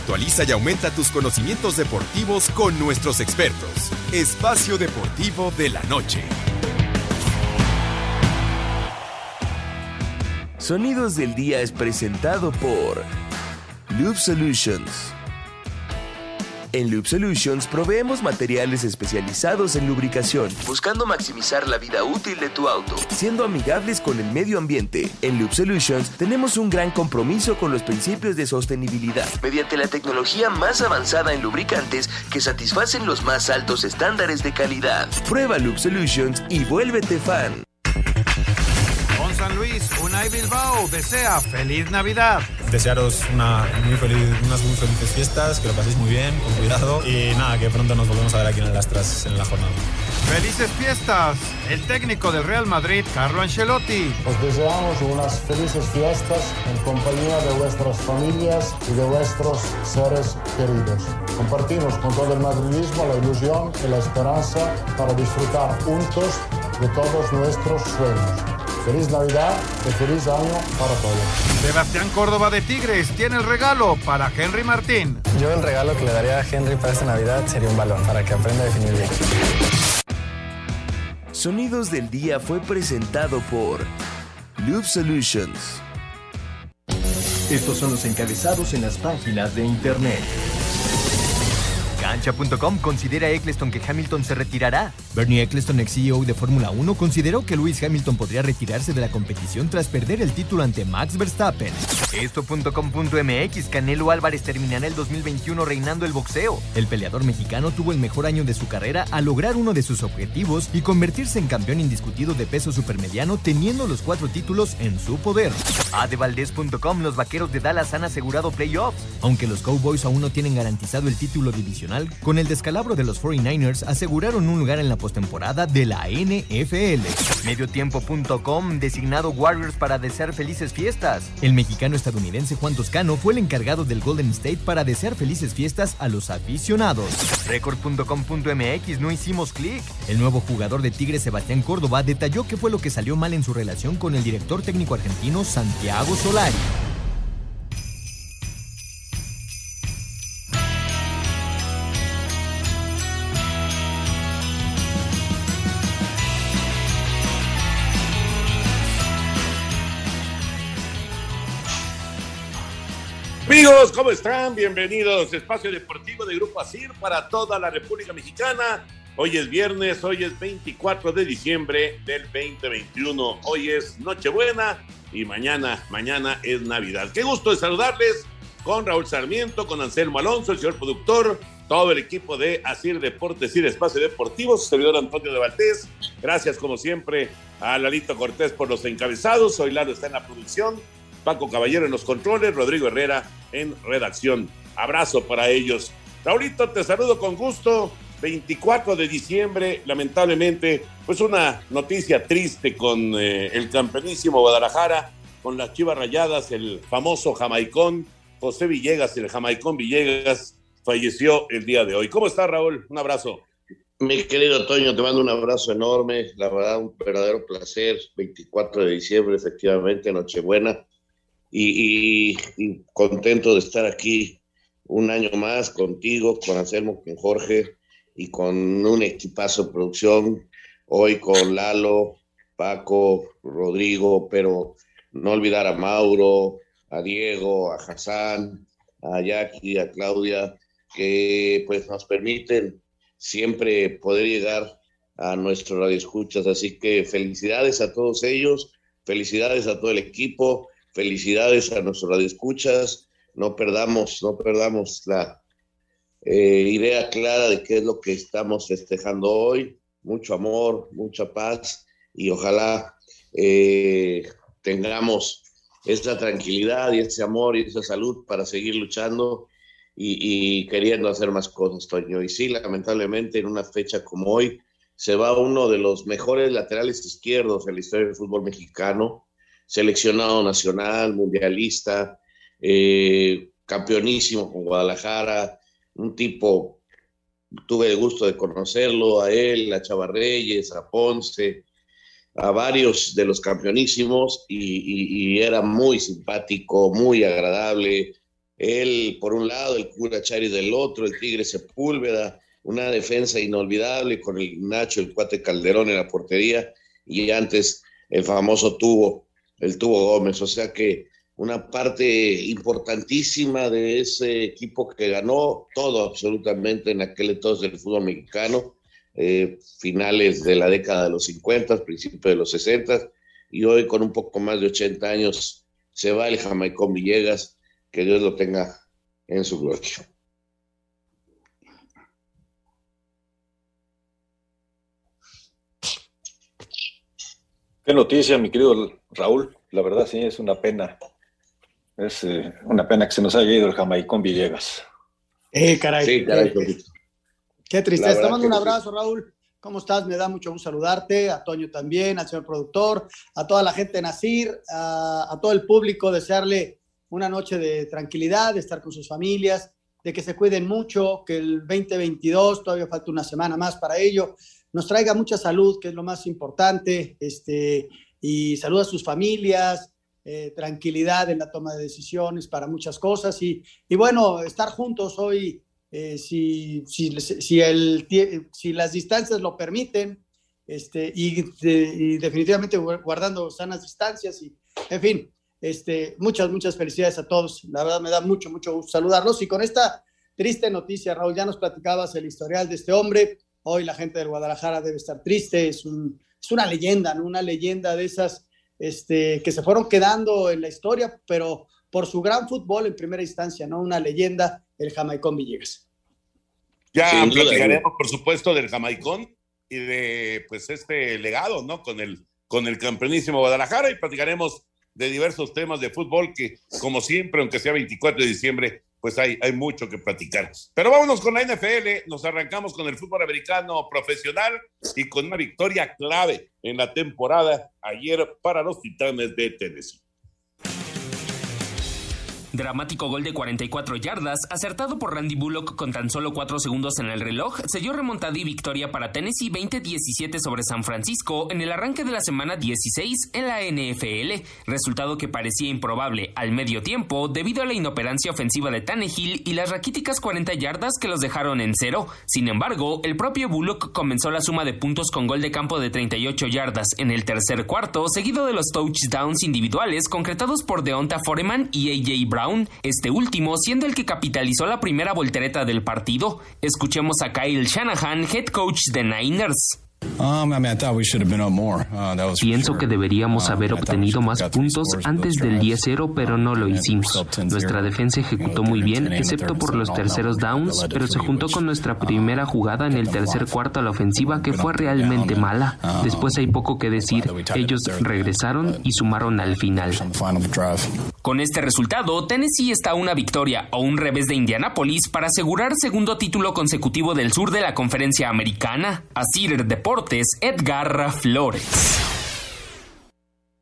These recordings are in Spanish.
Actualiza y aumenta tus conocimientos deportivos con nuestros expertos. Espacio Deportivo de la Noche. Sonidos del Día es presentado por Loop Solutions. En Loop Solutions proveemos materiales especializados en lubricación, buscando maximizar la vida útil de tu auto, siendo amigables con el medio ambiente. En Loop Solutions tenemos un gran compromiso con los principios de sostenibilidad, mediante la tecnología más avanzada en lubricantes que satisfacen los más altos estándares de calidad. Prueba Loop Solutions y vuélvete fan. Luis, Unai Bilbao desea feliz Navidad. Desearos una muy feliz, unas muy felices fiestas, que lo paséis muy bien, con cuidado y nada, que pronto nos volvemos a ver aquí en el Astras en la jornada. Felices fiestas. El técnico del Real Madrid, Carlo Ancelotti. Os deseamos unas felices fiestas en compañía de vuestras familias y de vuestros seres queridos. Compartimos con todo el madridismo la ilusión y la esperanza para disfrutar juntos de todos nuestros sueños. Feliz Navidad y feliz año para todos. Sebastián Córdoba de Tigres tiene el regalo para Henry Martín. Yo el regalo que le daría a Henry para esta Navidad sería un balón para que aprenda a definir bien. Sonidos del Día fue presentado por Loop Solutions. Estos son los encabezados en las páginas de internet. Cancha.com considera a Eccleston que Hamilton se retirará. Bernie Eccleston, ex CEO de Fórmula 1, consideró que Lewis Hamilton podría retirarse de la competición tras perder el título ante Max Verstappen. Esto.com.mx Canelo Álvarez terminará el 2021 reinando el boxeo. El peleador mexicano tuvo el mejor año de su carrera al lograr uno de sus objetivos y convertirse en campeón indiscutido de peso supermediano teniendo los cuatro títulos en su poder. Adevaldez.com Los vaqueros de Dallas han asegurado playoffs. Aunque los Cowboys aún no tienen garantizado el título divisional, con el descalabro de los 49ers aseguraron un lugar en la postemporada de la NFL. Mediotiempo.com designado Warriors para desear felices fiestas. El mexicano estadounidense Juan Toscano fue el encargado del Golden State para desear felices fiestas a los aficionados. Record.com.mx no hicimos clic. El nuevo jugador de Tigres Sebastián Córdoba detalló qué fue lo que salió mal en su relación con el director técnico argentino Santiago Solari. Amigos, ¿cómo están? Bienvenidos. Espacio Deportivo de Grupo ASIR para toda la República Mexicana. Hoy es viernes, hoy es 24 de diciembre del 2021. Hoy es Nochebuena y mañana, mañana es Navidad. Qué gusto de saludarles con Raúl Sarmiento, con Anselmo Alonso, el señor productor, todo el equipo de Asir Deportes y Espacio Deportivo, su servidor Antonio de Valdés. Gracias, como siempre, a Lalito Cortés por los encabezados. Hoy Lalo está en la producción. Paco Caballero en los controles, Rodrigo Herrera en redacción. Abrazo para ellos. Raulito, te saludo con gusto. 24 de diciembre, lamentablemente, pues una noticia triste con eh, el campeonísimo Guadalajara, con las Chivas Rayadas, el famoso jamaicón José Villegas, el jamaicón Villegas, falleció el día de hoy. ¿Cómo está Raúl? Un abrazo. Mi querido Toño, te mando un abrazo enorme, la verdad, un verdadero placer. 24 de diciembre, efectivamente, Nochebuena y, contento de estar aquí un año más contigo, con Anselmo, con Jorge y con un equipazo de producción. Hoy con Lalo, Paco, Rodrigo, pero no olvidar a Mauro, a Diego, a Hassan, a Jackie, a Claudia, que pues nos permiten siempre poder llegar a nuestros radioescuchas. Así que felicidades a todos ellos, felicidades a todo el equipo Felicidades a nuestros radioescuchas. No perdamos, no perdamos la eh, idea clara de qué es lo que estamos festejando hoy. Mucho amor, mucha paz y ojalá eh, tengamos esa tranquilidad y ese amor y esa salud para seguir luchando y, y, queriendo hacer más cosas, Toño. Y sí, lamentablemente en una fecha como hoy se va uno de los mejores laterales izquierdos en la historia del fútbol mexicano, seleccionado nacional, mundialista, eh, campeonísimo con Guadalajara, un tipo, tuve el gusto de conocerlo, a él, a Chava Reyes, a Ponce, a varios de los campeonísimos y, y era muy simpático, muy agradable. Él, por un lado, el cura Chari del otro, el Tigre Sepúlveda, una defensa inolvidable con el Nacho, el cuate Calderón en la portería y antes el famoso tubo, el tubo Gómez. O sea que una parte importantísima de ese equipo que ganó todo absolutamente en aquel entonces del fútbol mexicano, eh, finales de la década de los 50, principios de los 60 y hoy con un poco más de 80 años se va el Jamaicón Villegas, que Dios lo tenga en su gloria. Qué noticia, mi querido Raúl. La verdad, sí, es una pena. Es eh, una pena que se nos haya ido el Jamaicón Villegas. Eh, caray. Sí, caray, Qué tristeza. Te mando un abrazo, Raúl. ¿Cómo estás? Me da mucho gusto saludarte, a Toño también, al señor productor, a toda la gente de Nacir, a, a todo el público, desearle una noche de tranquilidad, de estar con sus familias, de que se cuiden mucho, que el 2022, todavía falta una semana más para ello, nos traiga mucha salud, que es lo más importante, este, y salud a sus familias, eh, tranquilidad en la toma de decisiones para muchas cosas. Y, y bueno, estar juntos hoy, eh, si, si, si, el, si las distancias lo permiten, este, y, definitivamente guardando sanas distancias y, en fin, este, muchas, muchas felicidades a todos. La verdad me da mucho, mucho gusto saludarlos. Y con esta triste noticia, Raúl, ya nos platicabas el historial de este hombre, Hoy la gente del Guadalajara debe estar triste, es, un, es una leyenda, ¿no? una leyenda de esas este, que se fueron quedando en la historia, pero por su gran fútbol en primera instancia, ¿no? Una leyenda, el Jamaicón Villegas. Ya platicaremos, por supuesto, del Jamaicón y de pues este legado, ¿no? Con el, con el campeonísimo Guadalajara y platicaremos de diversos temas de fútbol que, como siempre, aunque sea 24 de diciembre, pues hay, hay mucho que platicar. Pero vámonos con la NFL, nos arrancamos con el fútbol americano profesional y con una victoria clave en la temporada ayer para los Titanes de Tennessee. Dramático gol de 44 yardas, acertado por Randy Bullock con tan solo 4 segundos en el reloj, selló remontada y victoria para Tennessee 20-17 sobre San Francisco en el arranque de la semana 16 en la NFL, resultado que parecía improbable al medio tiempo debido a la inoperancia ofensiva de Tannehill y las raquíticas 40 yardas que los dejaron en cero. Sin embargo, el propio Bullock comenzó la suma de puntos con gol de campo de 38 yardas en el tercer cuarto, seguido de los touchdowns individuales concretados por Deonta Foreman y AJ Brown este último siendo el que capitalizó la primera voltereta del partido. Escuchemos a Kyle Shanahan, head coach de Niners. Pienso que deberíamos um, haber obtenido más puntos antes del 10-0, pero no lo hicimos. Nuestra defensa ejecutó muy bien, excepto por los terceros downs, pero se juntó con nuestra primera jugada en el tercer cuarto a la ofensiva que fue realmente mala. Después hay poco que decir. Ellos regresaron y sumaron al final. Con este resultado, Tennessee está a una victoria o un revés de Indianápolis para asegurar segundo título consecutivo del sur de la conferencia americana. Así Deportes Edgar Flores.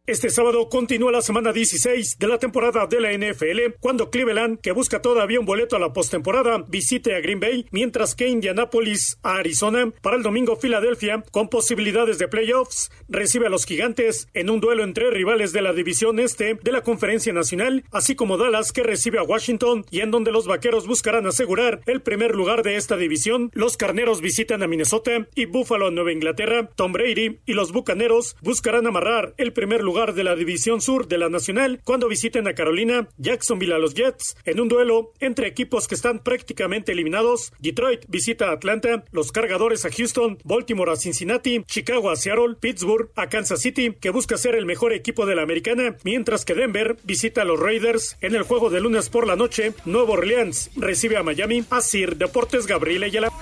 Este sábado continúa la semana 16 de la temporada de la NFL, cuando Cleveland, que busca todavía un boleto a la postemporada, visite a Green Bay, mientras que Indianapolis a Arizona. Para el domingo, Filadelfia, con posibilidades de playoffs, recibe a los gigantes en un duelo entre rivales de la división este de la Conferencia Nacional, así como Dallas, que recibe a Washington y en donde los vaqueros buscarán asegurar el primer lugar de esta división. Los carneros visitan a Minnesota y Buffalo a Nueva Inglaterra. Tom Brady y los bucaneros buscarán amarrar el primer lugar de la División Sur de la Nacional cuando visiten a Carolina, Jacksonville a los Jets, en un duelo entre equipos que están prácticamente eliminados. Detroit visita a Atlanta, los cargadores a Houston, Baltimore a Cincinnati, Chicago a Seattle, Pittsburgh a Kansas City, que busca ser el mejor equipo de la americana, mientras que Denver visita a los Raiders. En el juego de lunes por la noche, Nuevo Orleans recibe a Miami. Asir Deportes Gabriel Ayala.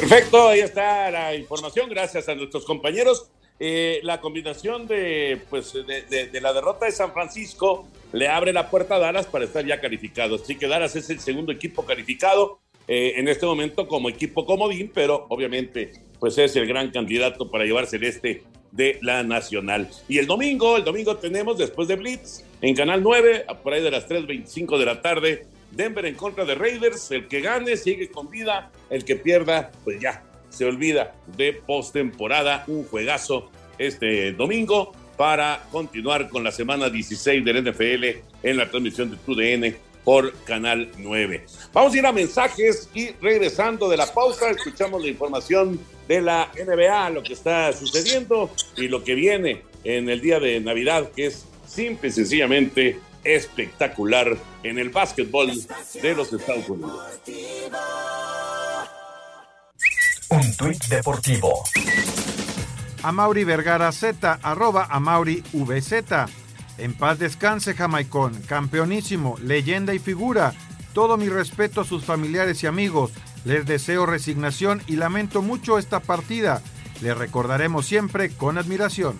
Perfecto, ahí está la información. Gracias a nuestros compañeros. Eh, la combinación de, pues, de, la derrota de San Francisco le abre la puerta a Dallas para estar ya calificado. Así que Dallas es el segundo equipo calificado eh, en este momento como equipo comodín, pero obviamente pues es el gran candidato para llevarse el este de la Nacional. Y el domingo, el domingo tenemos después de Blitz en Canal 9, por ahí de las 3.25 de la tarde, Denver en contra de Raiders. El que gane sigue con vida, el que pierda, pues ya, se olvida de postemporada. Un juegazo este domingo para continuar con la semana 16 del NFL en la transmisión de TUDN por Canal 9. Vamos a ir a mensajes y regresando de la pausa, escuchamos la información de la NBA, lo que está sucediendo y lo que viene en el día de Navidad, que es simple y sencillamente espectacular en el básquetbol de los Estados Unidos. Un tuit deportivo. Mauri Vergara Z, arroba Mauri VZ. En paz descanse, Jamaicón, campeonísimo, leyenda y figura. Todo mi respeto a sus familiares y amigos. Les deseo resignación y lamento mucho esta partida. Le recordaremos siempre con admiración.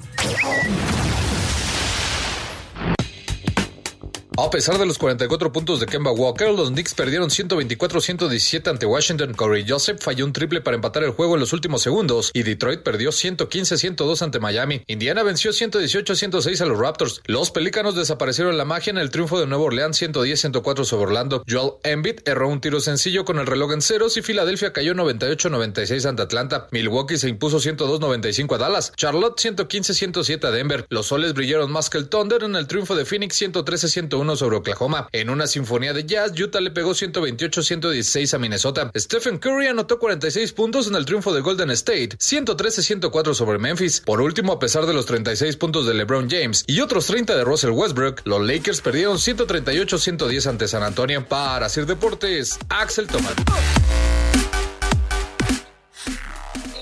A pesar de los 44 puntos de Kemba Walker, los Knicks perdieron 124-117 ante Washington. Corey Joseph falló un triple para empatar el juego en los últimos segundos y Detroit perdió 115-102 ante Miami. Indiana venció 118-106 a los Raptors. Los Pelícanos desaparecieron la magia en el triunfo de Nueva Orleans 110-104 sobre Orlando. Joel Embiid erró un tiro sencillo con el reloj en ceros y Filadelfia cayó 98-96 ante Atlanta. Milwaukee se impuso 102-95 a Dallas. Charlotte 115-107 a Denver. Los soles brillaron más que el Thunder en el triunfo de Phoenix 113-101 sobre Oklahoma. En una sinfonía de jazz, Utah le pegó 128-116 a Minnesota. Stephen Curry anotó 46 puntos en el triunfo de Golden State, 113-104 sobre Memphis. Por último, a pesar de los 36 puntos de LeBron James y otros 30 de Russell Westbrook, los Lakers perdieron 138-110 ante San Antonio. Para hacer deportes, Axel Tomás.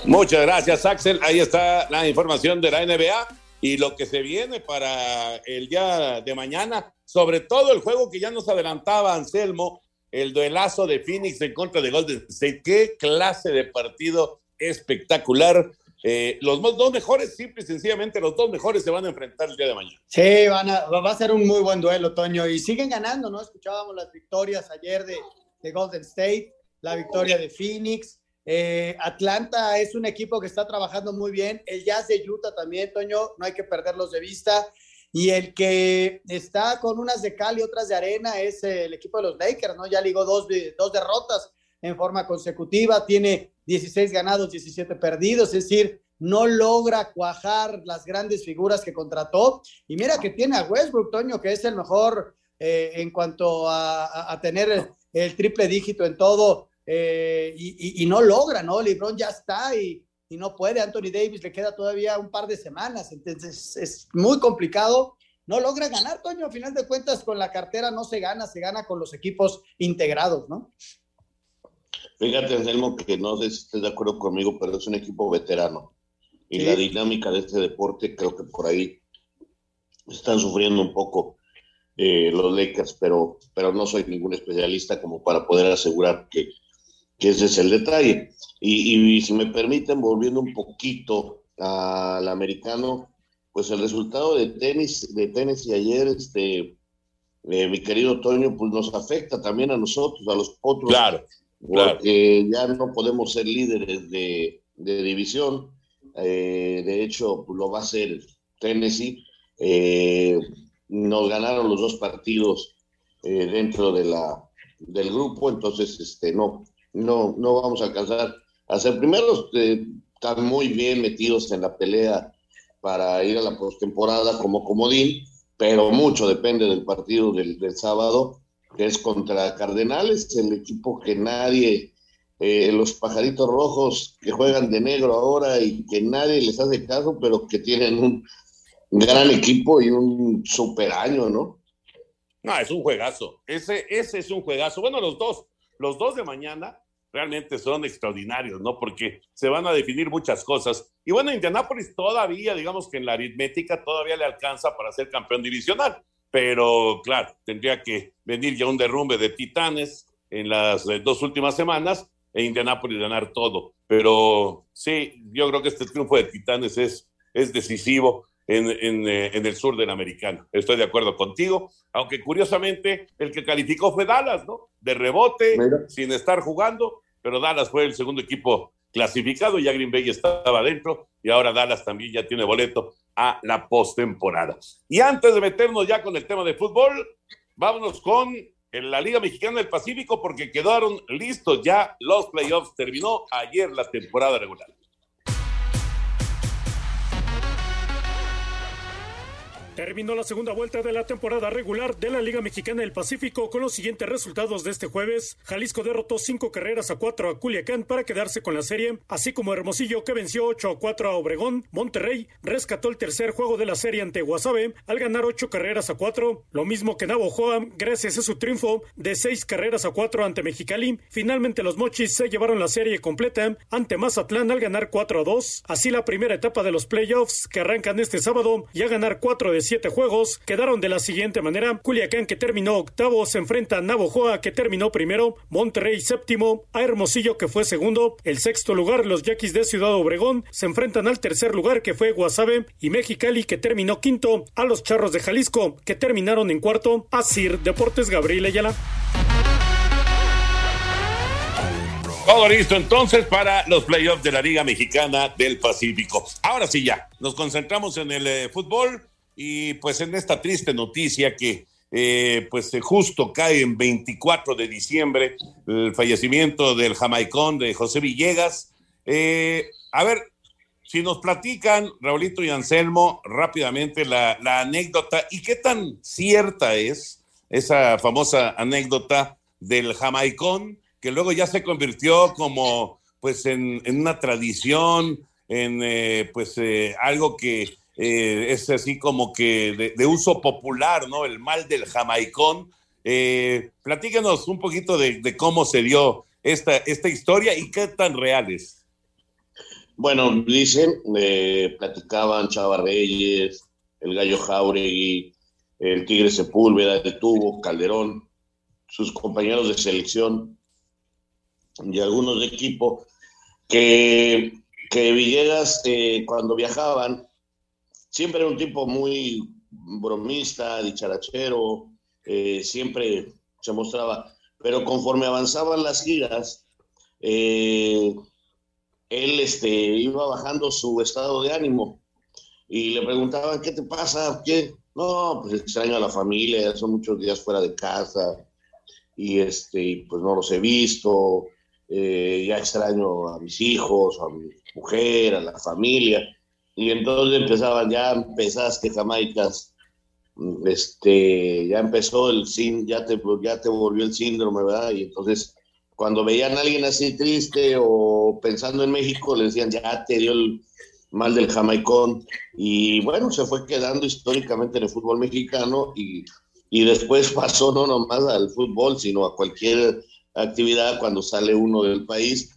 Muchas gracias, Axel. Ahí está la información de la NBA y lo que se viene para el día de mañana, sobre todo el juego que ya nos adelantaba Anselmo, el duelazo de Phoenix en contra de Golden State. Qué clase de partido espectacular. Eh, los dos mejores, simple y sencillamente, los dos mejores se van a enfrentar el día de mañana. Sí, van a, va a ser un muy buen duelo, Toño. Y siguen ganando, ¿no? Escuchábamos las victorias ayer de, de Golden State, la victoria de Phoenix. Eh, Atlanta es un equipo que está trabajando muy bien. El Jazz de Utah también, Toño, no hay que perderlos de vista. Y el que está con unas de cal y otras de arena es el equipo de los Lakers, ¿no? Ya ligó dos, dos derrotas en forma consecutiva, tiene 16 ganados, 17 perdidos, es decir, no logra cuajar las grandes figuras que contrató. Y mira que tiene a Westbrook, Toño, que es el mejor eh, en cuanto a, a tener el triple dígito en todo eh, y, no logra, ¿no? LeBron ya está y, no puede. Anthony Davis le queda todavía un par de semanas, entonces es muy complicado. No logra ganar, Toño. A final de cuentas, con la cartera no se gana, se gana con los equipos integrados, ¿no? Fíjate, Anselmo, que no sé si estés de acuerdo conmigo, pero es un equipo veterano. Y la dinámica de este deporte, creo que por ahí están sufriendo un poco eh, los Lakers, pero, pero no soy ningún especialista como para poder asegurar que, que ese es el detalle. Y, si me permiten, volviendo un poquito al americano, pues el resultado de tenis, de tenis y ayer, este, eh, mi querido Toño, pues nos afecta también a nosotros, a los otros. Claro. Porque ya no podemos ser líderes de, división. Eh, de hecho, pues lo va a hacer Tennessee. Eh, nos ganaron los dos partidos dentro de la, del grupo, entonces este, no, no, no vamos a alcanzar a ser primeros. Eh, están muy bien metidos en la pelea para ir a la postemporada como comodín, pero mucho depende del partido del, sábado, que es contra Cardenales, el equipo que nadie, eh, los pajaritos rojos que juegan de negro ahora y que nadie les hace caso, pero que tienen un gran equipo y un super año, ¿no? No, es un juegazo. Ese, ese es un juegazo. Bueno, los dos, los dos de mañana realmente son extraordinarios, ¿no? Porque se van a definir muchas cosas. Y bueno, Indianápolis todavía, digamos que en la aritmética todavía le alcanza para ser campeón divisional, pero claro, tendría que venir ya un derrumbe de Titanes en las eh, dos últimas semanas e Indianápolis ganar todo. Pero sí, yo creo que este triunfo de Titanes es, es decisivo. en, eh, en, el sur del americano. Estoy de acuerdo contigo, aunque curiosamente el que calificó fue Dallas, ¿no? De rebote, sin estar jugando, pero Dallas fue el segundo equipo clasificado, ya Green Bay estaba dentro y ahora Dallas también ya tiene boleto a la postemporada. Y antes de meternos ya con el tema de fútbol, vámonos con la Liga Mexicana del Pacífico porque quedaron listos ya los playoffs. Terminó ayer la temporada regular. Terminó la segunda vuelta de la temporada regular de la Liga Mexicana del Pacífico con los siguientes resultados de este jueves. Jalisco derrotó cinco carreras a cuatro a Culiacán para quedarse con la serie, así como Hermosillo que venció 8 a 4 a Obregón. Monterrey rescató el tercer juego de la serie ante Guasave al ganar ocho carreras a cuatro, lo mismo que Navojoa gracias a su triunfo de seis carreras a cuatro ante Mexicali. Finalmente los Mochis se llevaron la serie completa ante Mazatlán al ganar 4 a 2. Así la primera etapa de los playoffs que arrancan este sábado y a ganar 4 de siete juegos quedaron de la siguiente manera. Culiacán que terminó octavo se enfrenta a Navojoa que terminó primero, Monterrey séptimo, a Hermosillo que fue segundo, el sexto lugar los Yaquis de Ciudad Obregón se enfrentan al tercer lugar que fue Guasave y Mexicali que terminó quinto, a los Charros de Jalisco que terminaron en cuarto, a Sir Deportes Gabriel Ayala. Todo listo entonces para los playoffs de la Liga Mexicana del Pacífico. Ahora sí ya, nos concentramos en el eh, fútbol. Y pues en esta triste noticia que eh, pues justo cae en 24 de diciembre el fallecimiento del jamaicón de José Villegas. Eh, a ver, si nos platican, Raulito y Anselmo, rápidamente la, anécdota y qué tan cierta es esa famosa anécdota del jamaicón que luego ya se convirtió como pues en, una tradición, en eh, pues algo que eh, es así como que de, uso popular, ¿no? El mal del jamaicón. Eh, un poquito de, cómo se dio esta, esta historia y qué tan real es. Bueno, dicen, eh, platicaban Chava Reyes, el Gallo Jauregui, el Tigre Sepúlveda de Tubo, Calderón, sus compañeros de selección y algunos de equipo, que, que Villegas, eh, cuando viajaban, siempre era un tipo muy bromista, dicharachero, eh, siempre se mostraba, pero conforme avanzaban las giras, eh, él este, iba bajando su estado de ánimo y le preguntaban, ¿qué te pasa? ¿Qué? No, pues extraño a la familia, son muchos días fuera de casa y este, pues no los he visto, eh, ya extraño a mis hijos, a mi mujer, a la familia. Y entonces empezaban, ya empezaste Jamaicas, este, ya empezó el sin, ya te, ya te volvió el síndrome, ¿verdad? Y entonces cuando veían a alguien así triste o pensando en México, le decían, ya te dio el mal del jamaicón. Y bueno, se fue quedando históricamente en el fútbol mexicano y, y después pasó no nomás al fútbol, sino a cualquier actividad cuando sale uno del país.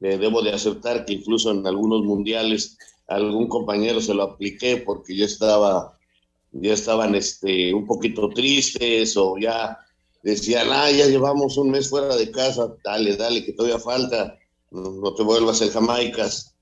Eh, debo de aceptar que incluso en algunos mundiales algún compañero se lo apliqué porque yo estaba, ya estaban este, un poquito tristes o ya decían, ah, ya llevamos un mes fuera de casa, dale, dale, que todavía falta, no, te vuelvas en Jamaicas.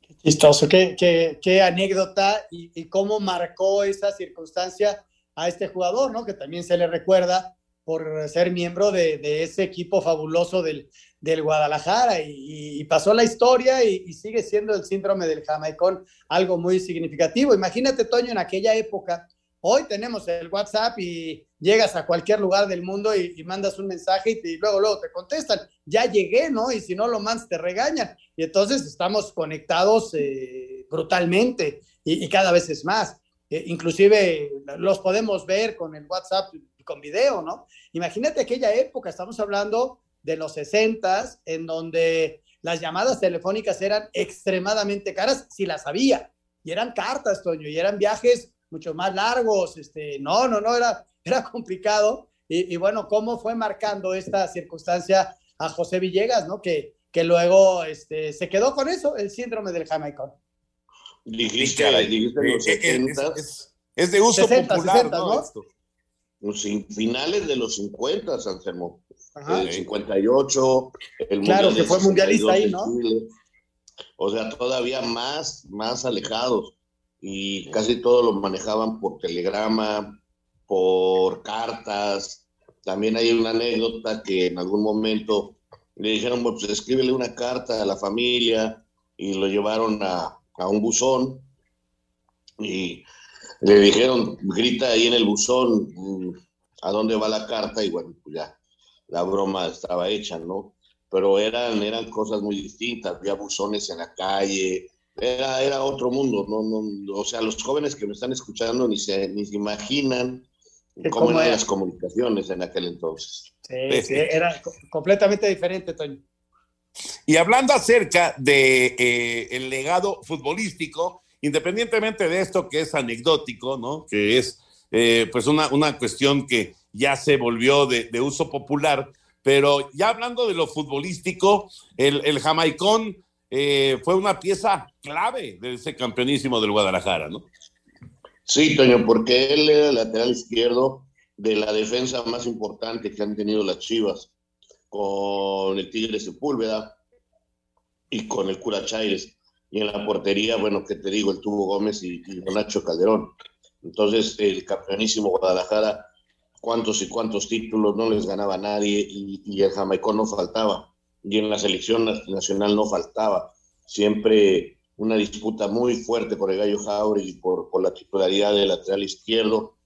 Qué chistoso, qué, qué, qué anécdota y, cómo marcó esa circunstancia a este jugador, ¿no? Que también se le recuerda por ser miembro de ese equipo fabuloso del, del Guadalajara y, pasó la historia y, sigue siendo el síndrome del jamaicón algo muy significativo. Imagínate, Toño, en aquella época, hoy tenemos el WhatsApp y llegas a cualquier lugar del mundo y, mandas un mensaje y, luego, luego te contestan, ya llegué, ¿no? Y si no lo mandas, te regañan. Y entonces estamos conectados eh, brutalmente y, cada vez es más. Eh, inclusive los podemos ver con el WhatsApp y con video, ¿no? Imagínate aquella época, estamos hablando de los 60 en donde las llamadas telefónicas eran extremadamente caras, si las había, y eran cartas, Toño, y eran viajes mucho más largos, este, no, no, no, era, era complicado, y, bueno, cómo fue marcando esta circunstancia a José Villegas, ¿no? Que, que luego este, se quedó con eso, el síndrome del jamaicón. Dijiste, dijiste los 70, es, de uso popular, ¿no? Pues, finales de los 50, Anselmo el 58, el Claro, que fue mundialista ahí, ¿no? O sea, todavía más, más alejados. y casi todo lo manejaban por telegrama, por cartas. También hay una anécdota que en algún momento le dijeron, pues escríbele una carta a la familia y lo llevaron a, a un buzón y le dijeron, grita ahí en el buzón mm, a dónde va la carta y bueno, pues ya la broma estaba hecha, ¿no? Pero eran, eran cosas muy distintas, había buzones en la calle, era, era otro mundo, no, no, o sea, los jóvenes que me están escuchando ni se, ni se imaginan cómo, eran las comunicaciones en aquel entonces. Sí, sí, era completamente diferente, Toño. Y hablando acerca de eh, el legado futbolístico, independientemente de esto que es anecdótico, ¿no? Que es eh, pues una, una cuestión que ya se volvió de, uso popular, pero ya hablando de lo futbolístico, el, el jamaicón eh, fue una pieza clave de ese campeonísimo del Guadalajara, ¿no? Sí, Toño, porque él era el lateral izquierdo de la defensa más importante que han tenido las Chivas, con el Tigre Sepúlveda y con el Cura Chaires. Y en la portería, bueno, que te digo, el Tubo Gómez y, y Nacho Calderón. Entonces, el campeonísimo Guadalajara, cuántos y cuántos títulos no les ganaba nadie y, el jamaicón no faltaba. Y en la selección nacional no faltaba. Siempre una disputa muy fuerte por el Gallo Jauregui, por, por la titularidad del lateral izquierdo.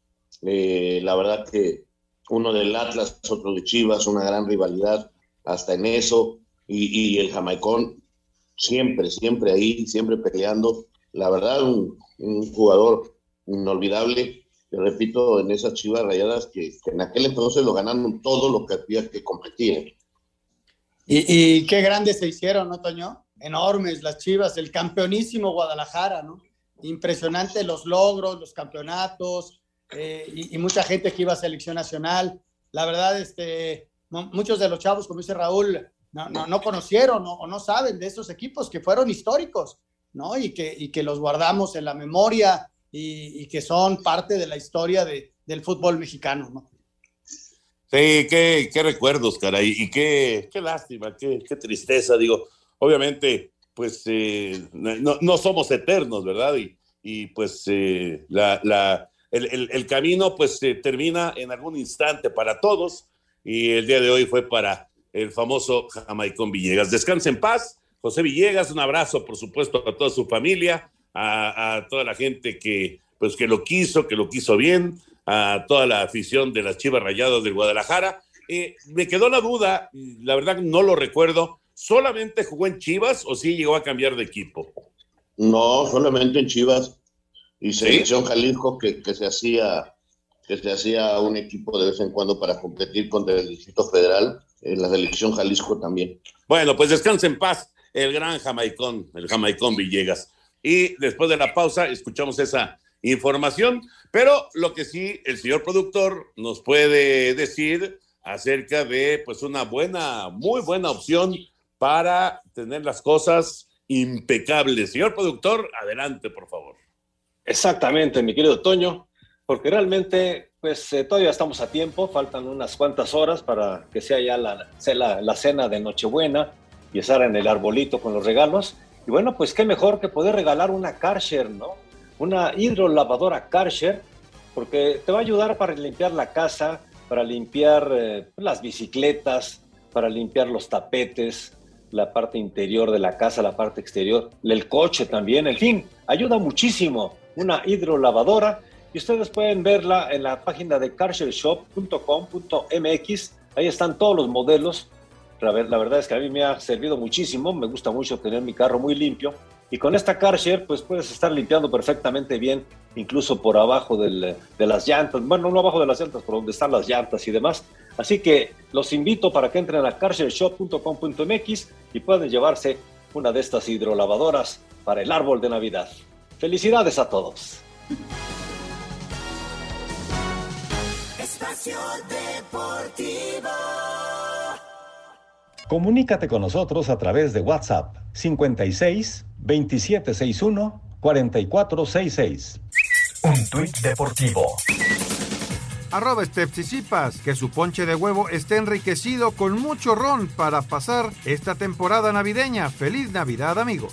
Eh, la verdad que uno del Atlas, otro de Chivas, una gran rivalidad hasta en eso. Y, y el jamaicón siempre, siempre ahí, siempre peleando. La verdad, un, jugador inolvidable, repito, en esas chivas rayadas que, en aquel entonces lo ganaron todo lo que había que competir. Y, y, qué grandes se hicieron, ¿no, Toño? Enormes las chivas, el campeonísimo Guadalajara, ¿no? Impresionante los logros, los campeonatos eh, y, y, mucha gente que iba a selección nacional. La verdad, este, muchos de los chavos, como dice Raúl, no, no, no conocieron o no saben de esos equipos que fueron históricos, ¿no? Y que, y que los guardamos en la memoria y, y, que son parte de la historia de, del fútbol mexicano, ¿no? Sí, qué, qué recuerdos, caray, y qué, qué lástima, qué, qué, tristeza, digo, obviamente, pues eh, no, no, somos eternos, ¿verdad? Y, y pues eh, la, la, el, el, camino pues eh, termina en algún instante para todos y el día de hoy fue para el famoso Jamaicón Villegas. Descanse en paz, José Villegas, un abrazo por supuesto a toda su familia, a, a, toda la gente que, pues, que lo quiso, que lo quiso bien, a toda la afición de las Chivas Rayadas del Guadalajara. Eh, me quedó la duda, la verdad no lo recuerdo, ¿solamente jugó en Chivas o sí llegó a cambiar de equipo? No, solamente en Chivas y selección ¿Sí? Jalisco que, que, se hacía que se hacía un equipo de vez en cuando para competir contra el Distrito Federal, en la selección Jalisco también. Bueno, pues descanse en paz el gran Jamaicón, el Jamaicón Villegas. Y después de la pausa escuchamos esa información, pero lo que sí el señor productor nos puede decir acerca de pues una buena, muy buena opción para tener las cosas impecables. Señor productor, adelante, por favor. Exactamente, mi querido Toño, porque realmente pues eh, todavía estamos a tiempo, faltan unas cuantas horas para que sea ya la, cena de Nochebuena y estar en el arbolito con los regalos. Y bueno, pues qué mejor que poder regalar una Karcher, ¿no? Una hidrolavadora Karcher, porque te va a ayudar para limpiar la casa, para limpiar eh, las bicicletas, para limpiar los tapetes, la parte interior de la casa, la parte exterior, el coche también, en fin, ayuda muchísimo. Una hidrolavadora y ustedes pueden verla en la página de carshareshop.com.mx. Ahí están todos los modelos. La verdad es que a mí me ha servido muchísimo. Me gusta mucho tener mi carro muy limpio. Y con esta CarShare, pues puedes estar limpiando perfectamente bien, incluso por abajo de las llantas. Bueno, no abajo de las llantas, por donde están las llantas y demás. Así que los invito para que entren a carshareshop.com.mx y puedan llevarse una de estas hidrolavadoras para el árbol de Navidad. Felicidades a todos. Espacio Deportivo. Comunícate con nosotros a través de WhatsApp 56 2761 4466. Un tuit deportivo. Arroba Stepsisipas, que su ponche de huevo esté enriquecido con mucho ron para pasar esta temporada navideña. ¡Feliz Navidad, amigos!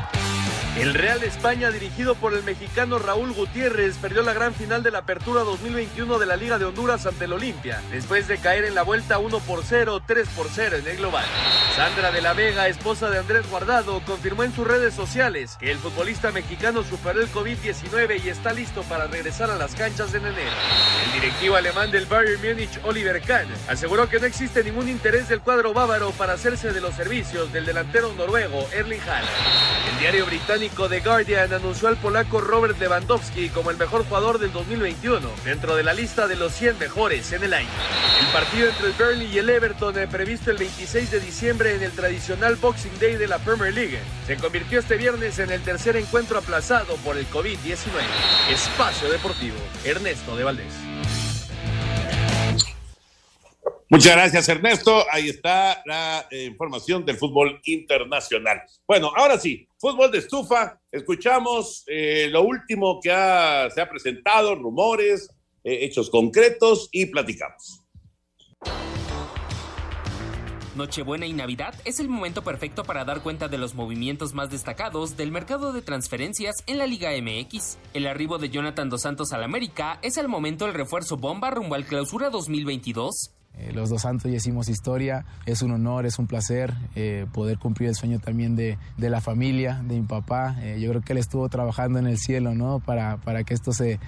El Real España, dirigido por el mexicano Raúl Gutiérrez, perdió la gran final de la Apertura 2021 de la Liga de Honduras ante el Olimpia, después de caer en la vuelta 1 por 0, 3 por 0 en el global. Sandra de la Vega, esposa de Andrés Guardado, confirmó en sus redes sociales que el futbolista mexicano superó el COVID-19 y está listo para regresar a las canchas en enero. El directivo alemán del Bayern Múnich, Oliver Kahn, aseguró que no existe ningún interés del cuadro bávaro para hacerse de los servicios del delantero noruego Erling Haaland. El diario británico The Guardian anunció al polaco Robert Lewandowski como el mejor jugador del 2021, dentro de la lista de los 100 mejores en el año. El partido entre el Burnley y el Everton, eh, previsto el 26 de diciembre en el tradicional Boxing Day de la Premier League, se convirtió este viernes en el tercer encuentro aplazado por el COVID-19. Espacio Deportivo, Ernesto de Valdés. Muchas gracias, Ernesto. Ahí está la eh, información del fútbol internacional. Bueno, ahora sí, fútbol de estufa. Escuchamos eh, lo último que se ha presentado, rumores, eh, hechos concretos y platicamos. Nochebuena y Navidad es el momento perfecto para dar cuenta de los movimientos más destacados del mercado de transferencias en la Liga MX. El arribo de Jonathan Dos Santos al América es al momento el refuerzo bomba rumbo al clausura 2022. Eh, los dos santos ya hicimos historia, es un honor, es un placer eh, poder cumplir el sueño también de, de la familia, de mi papá. Eh, yo creo que él estuvo trabajando en el cielo ¿no? para, para que esto se,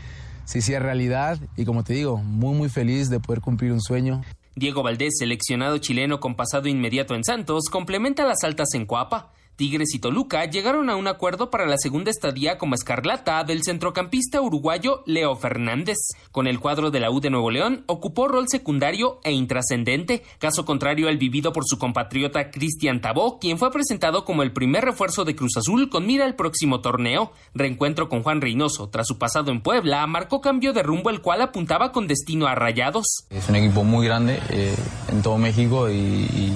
se hiciera realidad y como te digo, muy muy feliz de poder cumplir un sueño. Diego Valdés, seleccionado chileno con pasado inmediato en Santos, complementa las altas en Coapa. Tigres y Toluca llegaron a un acuerdo para la segunda estadía como escarlata del centrocampista uruguayo Leo Fernández. Con el cuadro de la U de Nuevo León, ocupó rol secundario e intrascendente, caso contrario al vivido por su compatriota Cristian Tabó, quien fue presentado como el primer refuerzo de Cruz Azul con mira al próximo torneo. Reencuentro con Juan Reynoso, tras su pasado en Puebla, marcó cambio de rumbo el cual apuntaba con destino a Rayados. Es un equipo muy grande eh, en todo México y, y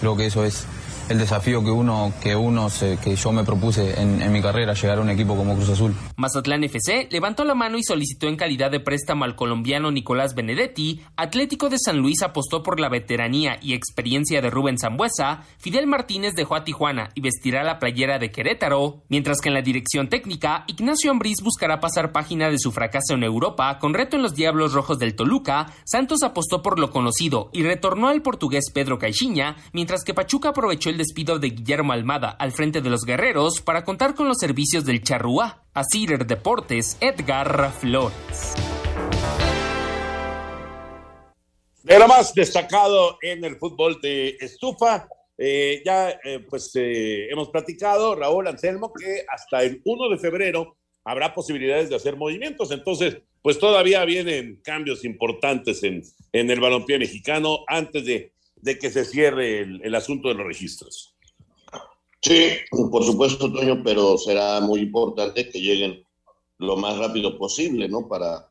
creo que eso es el desafío que uno, que uno se, que yo me propuse en, mi carrera, llegar a un equipo como Cruz Azul. Mazatlán FC levantó la mano y solicitó en calidad de préstamo al colombiano Nicolás Benedetti. Atlético de San Luis apostó por la veteranía y experiencia de Rubén Zambuesa. Fidel Martínez dejó a Tijuana y vestirá la playera de Querétaro. Mientras que en la dirección técnica, Ignacio Ambriz buscará pasar página de su fracaso en Europa con reto en los Diablos Rojos del Toluca. Santos apostó por lo conocido y retornó al portugués Pedro Caixinha, mientras que Pachuca aprovechó el despido de Guillermo Almada al frente de los guerreros para contar con los servicios del Charrúa. A Deportes, Edgar Flores. De lo más destacado en el fútbol de estufa, eh, ya eh, pues eh, hemos platicado, Raúl Anselmo, que hasta el 1 de febrero habrá posibilidades de hacer movimientos. Entonces, pues todavía vienen cambios importantes en, en el balompié mexicano antes de de que se cierre el, asunto de los registros. Sí, por supuesto, Toño, pero será muy importante que lleguen lo más rápido posible, ¿no? Para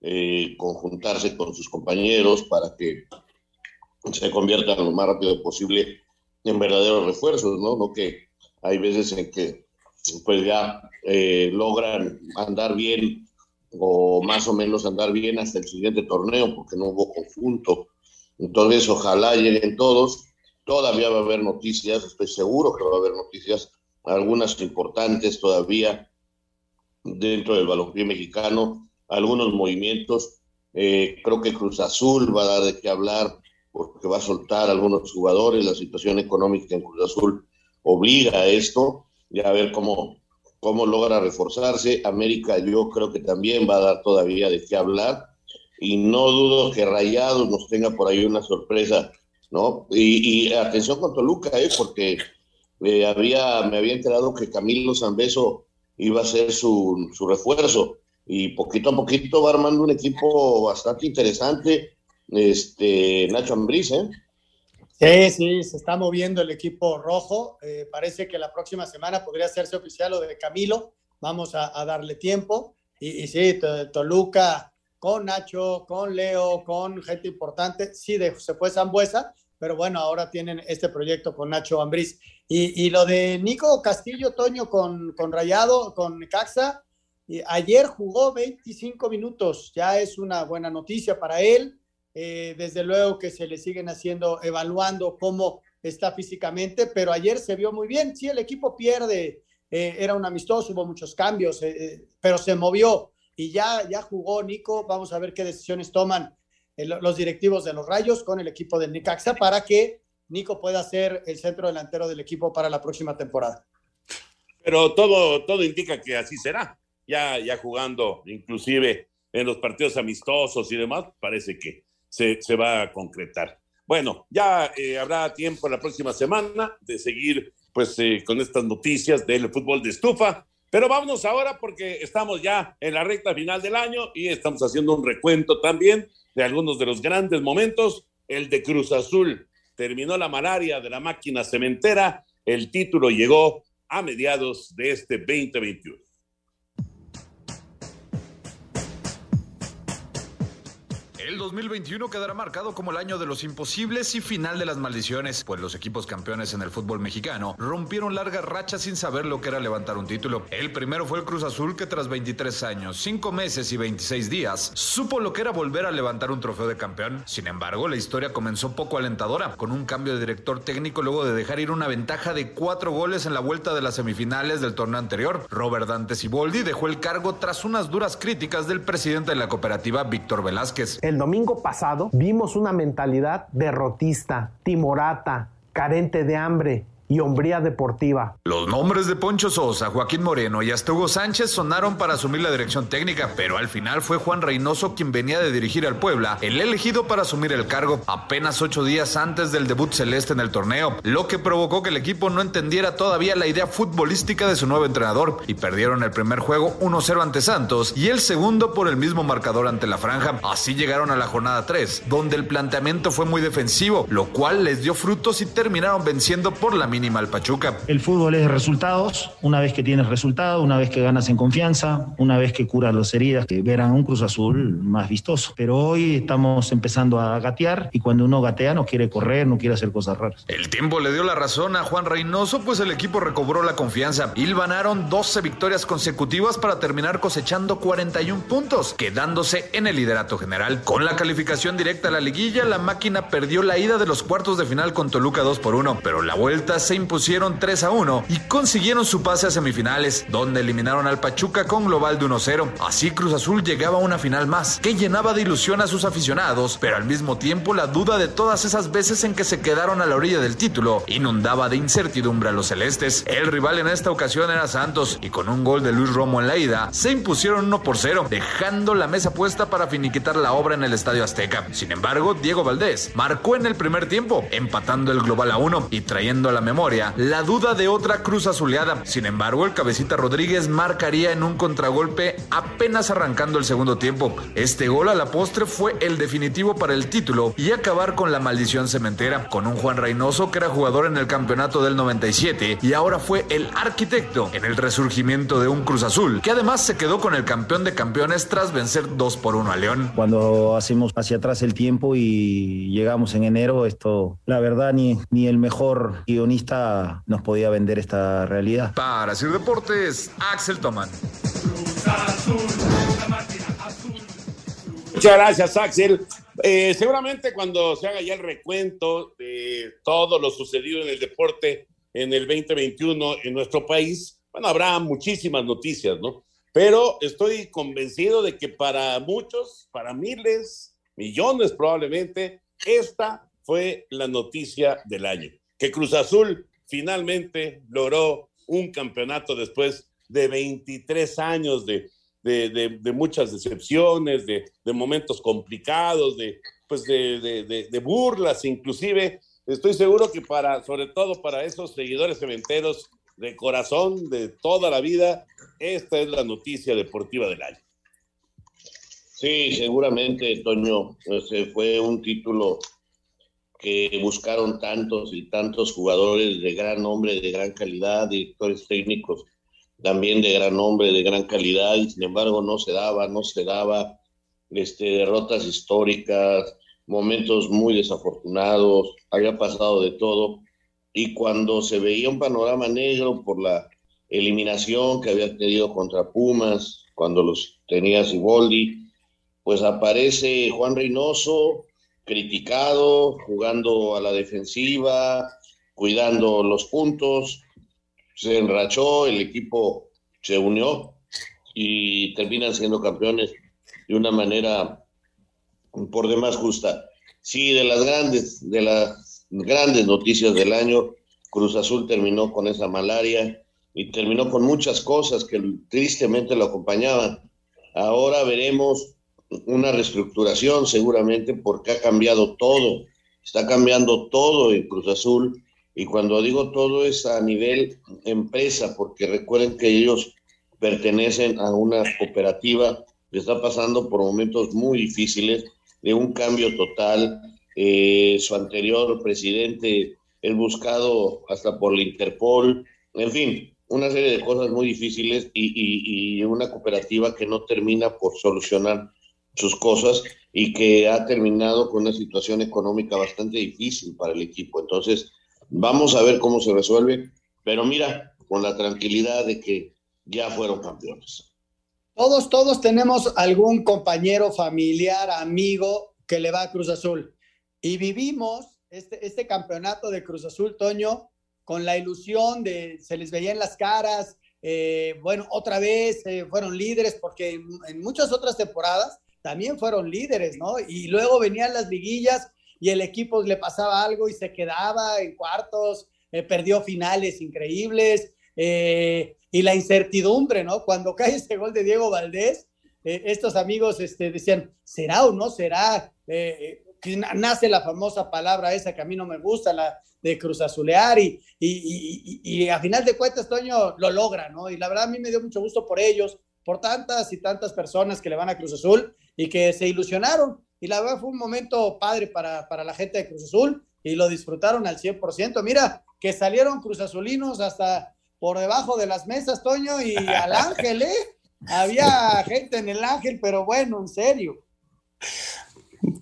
eh, conjuntarse con sus compañeros, para que se conviertan lo más rápido posible en verdaderos refuerzos, ¿no? No que hay veces en que pues ya eh, logran andar bien o más o menos andar bien hasta el siguiente torneo porque no hubo conjunto entonces, ojalá lleguen todos. Todavía va a haber noticias, estoy seguro que va a haber noticias, algunas importantes todavía dentro del balompié mexicano, algunos movimientos. Eh, creo que Cruz Azul va a dar de qué hablar porque va a soltar algunos jugadores. La situación económica en Cruz Azul obliga a esto y a ver cómo, cómo logra reforzarse. América yo creo que también va a dar todavía de qué hablar y no dudo que Rayados nos tenga por ahí una sorpresa, ¿no? Y, atención con Toluca, ¿eh? Porque eh, había, me había enterado que Camilo Zambeso iba a ser su, su refuerzo y poquito a poquito va armando un equipo bastante interesante, este Nacho Ambriz, ¿eh? Sí, sí, se está moviendo el equipo rojo. Eh, parece que la próxima semana podría hacerse oficial lo de Camilo. Vamos a, darle tiempo. Y sí, Toluca con Nacho, con Leo, con gente importante. Sí, de, se fue Zambuesa, pero bueno, ahora tienen este proyecto con Nacho Ambriz. Y, lo de Nico Castillo, Toño, con, con Rayado, con Caxa, ayer jugó 25 minutos, ya es una buena noticia para él. Eh, desde luego que se le siguen haciendo, evaluando cómo está físicamente, pero ayer se vio muy bien. Sí, el equipo pierde, eh, era un amistoso, hubo muchos cambios, eh, pero se movió y ya, ya jugó Nico. Vamos a ver qué decisiones toman los directivos de los Rayos con el equipo del Nicaxa para que Nico pueda ser el centro delantero del equipo para la próxima temporada. Pero todo, todo indica que así será. Ya, ya jugando, inclusive en los partidos amistosos y demás, parece que se, se va a concretar. Bueno, ya eh, habrá tiempo la próxima semana de seguir pues eh, con estas noticias del fútbol de estufa. Pero vámonos ahora porque estamos ya en la recta final del año y estamos haciendo un recuento también de algunos de los grandes momentos. El de Cruz Azul terminó la malaria de la máquina cementera. El título llegó a mediados de este 2021. 2021 quedará marcado como el año de los imposibles y final de las maldiciones, pues los equipos campeones en el fútbol mexicano rompieron largas rachas sin saber lo que era levantar un título. El primero fue el Cruz Azul que tras 23 años, 5 meses y 26 días, supo lo que era volver a levantar un trofeo de campeón. Sin embargo, la historia comenzó poco alentadora, con un cambio de director técnico luego de dejar ir una ventaja de 4 goles en la vuelta de las semifinales del torneo anterior. Robert Dante Siboldi dejó el cargo tras unas duras críticas del presidente de la cooperativa, Víctor Velázquez el domingo pasado vimos una mentalidad derrotista, timorata, carente de hambre, y hombría deportiva. Los nombres de Poncho Sosa, Joaquín Moreno y hasta Hugo Sánchez sonaron para asumir la dirección técnica, pero al final fue Juan Reynoso quien venía de dirigir al Puebla, el elegido para asumir el cargo apenas ocho días antes del debut celeste en el torneo, lo que provocó que el equipo no entendiera todavía la idea futbolística de su nuevo entrenador y perdieron el primer juego 1-0 ante Santos y el segundo por el mismo marcador ante la franja. Así llegaron a la jornada 3, donde el planteamiento fue muy defensivo, lo cual les dio frutos y terminaron venciendo por la mínima Pachuca. El fútbol es de resultados. Una vez que tienes resultados, una vez que ganas en confianza, una vez que curas las heridas, que verán un Cruz Azul más vistoso. Pero hoy estamos empezando a gatear y cuando uno gatea no quiere correr, no quiere hacer cosas raras. El tiempo le dio la razón a Juan Reynoso, pues el equipo recobró la confianza. y ganaron 12 victorias consecutivas para terminar cosechando 41 puntos, quedándose en el liderato general. Con la calificación directa a la liguilla, la máquina perdió la ida de los cuartos de final con Toluca 2 por 1, pero la vuelta se impusieron 3 a 1 y consiguieron su pase a semifinales, donde eliminaron al Pachuca con global de 1-0. Así Cruz Azul llegaba a una final más, que llenaba de ilusión a sus aficionados, pero al mismo tiempo la duda de todas esas veces en que se quedaron a la orilla del título inundaba de incertidumbre a los celestes. El rival en esta ocasión era Santos y con un gol de Luis Romo en la ida se impusieron 1 por 0, dejando la mesa puesta para finiquitar la obra en el Estadio Azteca. Sin embargo, Diego Valdés marcó en el primer tiempo, empatando el global a 1 y trayendo a la la duda de otra cruz azuleada. Sin embargo, el cabecita Rodríguez marcaría en un contragolpe apenas arrancando el segundo tiempo. Este gol a la postre fue el definitivo para el título y acabar con la maldición cementera, con un Juan Reynoso que era jugador en el campeonato del 97 y ahora fue el arquitecto en el resurgimiento de un Cruz Azul, que además se quedó con el campeón de campeones tras vencer 2 por 1 a León. Cuando hacemos hacia atrás el tiempo y llegamos en enero, esto, la verdad, ni, ni el mejor guionista nos podía vender esta realidad. Para Sir Deportes, Axel Toman. Muchas gracias, Axel. Eh, seguramente cuando se haga ya el recuento de todo lo sucedido en el deporte en el 2021 en nuestro país, bueno, habrá muchísimas noticias, ¿no? Pero estoy convencido de que para muchos, para miles, millones probablemente, esta fue la noticia del año que Cruz Azul finalmente logró un campeonato después de 23 años de, muchas decepciones, de, momentos complicados, de, pues de, burlas inclusive. Estoy seguro que para, sobre todo para esos seguidores cementeros de corazón de toda la vida, esta es la noticia deportiva del año. Sí, seguramente, Toño, fue un título que buscaron tantos y tantos jugadores de gran nombre, de gran calidad, directores técnicos también de gran nombre, de gran calidad, y sin embargo no se daba, no se daba, este, derrotas históricas, momentos muy desafortunados, había pasado de todo, y cuando se veía un panorama negro por la eliminación que había tenido contra Pumas, cuando los tenía Siboldi, pues aparece Juan Reynoso, criticado, jugando a la defensiva, cuidando los puntos, se enrachó, el equipo se unió y terminan siendo campeones de una manera por demás justa. Sí, de las grandes, de las grandes noticias del año, Cruz Azul terminó con esa malaria y terminó con muchas cosas que tristemente lo acompañaban. Ahora veremos una reestructuración seguramente porque ha cambiado todo, está cambiando todo en Cruz Azul y cuando digo todo es a nivel empresa, porque recuerden que ellos pertenecen a una cooperativa que está pasando por momentos muy difíciles de un cambio total. Eh, su anterior presidente es buscado hasta por la Interpol, en fin, una serie de cosas muy difíciles y, y una cooperativa que no termina por solucionar sus cosas y que ha terminado con una situación económica bastante difícil para el equipo. Entonces, Vamos a ver cómo se resuelve, pero mira, con la tranquilidad de que ya fueron campeones. Todos, todos tenemos algún compañero, familiar, amigo que le va a Cruz Azul. Y vivimos este, este campeonato de Cruz Azul, Toño, con la ilusión de, se les veía en las caras, eh, bueno, otra vez eh, fueron líderes, porque en, en, muchas otras temporadas también fueron líderes, ¿no? Y luego venían las liguillas y el equipo le pasaba algo y se quedaba en cuartos, eh, perdió finales increíbles eh, y la incertidumbre, ¿no? Cuando cae ese gol de Diego Valdés, eh, estos amigos este, decían, ¿será o no será? nace la famosa palabra esa que a mí no me gusta, la de Cruz Azulear y, y, y, y, a final de cuentas Toño lo logra, ¿no? Y la verdad a mí me dio mucho gusto por ellos, por tantas y tantas personas que le van a Cruz Azul y que se ilusionaron y la verdad fue un momento padre para, para la gente de Cruz Azul y lo disfrutaron al 100%. Mira, que salieron Cruz Azulinos hasta por debajo de las mesas, Toño, y al Ángel, ¿eh? Había gente en el Ángel, pero bueno, en serio.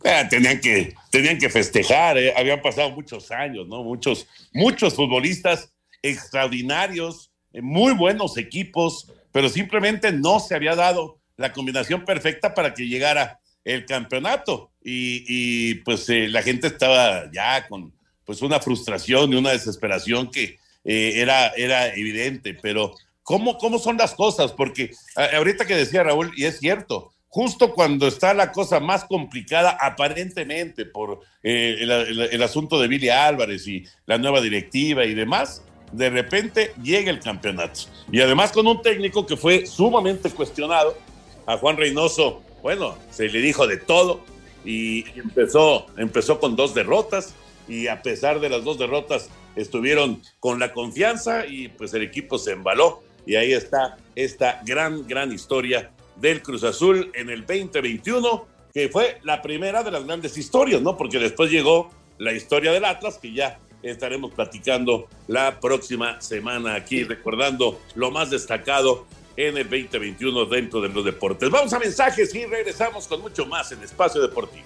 Eh, tenían, que, tenían que festejar, ¿eh? habían pasado muchos años, ¿no? Muchos, muchos futbolistas extraordinarios, eh, muy buenos equipos, pero simplemente no se había dado la combinación perfecta para que llegara el campeonato y, pues eh, la gente estaba ya con pues una frustración y una desesperación que eh, era, era evidente, pero ¿cómo, ¿cómo son las cosas? Porque ahorita que decía Raúl, y es cierto, justo cuando está la cosa más complicada aparentemente por eh, el, asunto de Billy Álvarez y la nueva directiva y demás, de repente llega el campeonato. Y además con un técnico que fue sumamente cuestionado, a Juan Reynoso bueno, se le dijo de todo y empezó, empezó con dos derrotas y a pesar de las dos derrotas estuvieron con la confianza y pues el equipo se embaló y ahí está esta gran, gran historia del Cruz Azul en el 2021, que fue la primera de las grandes historias, ¿no? Porque después llegó la historia del Atlas, que ya estaremos platicando la próxima semana aquí, recordando lo más destacado en el 2021 dentro de los deportes. Vamos a mensajes y regresamos con mucho más en Espacio Deportivo.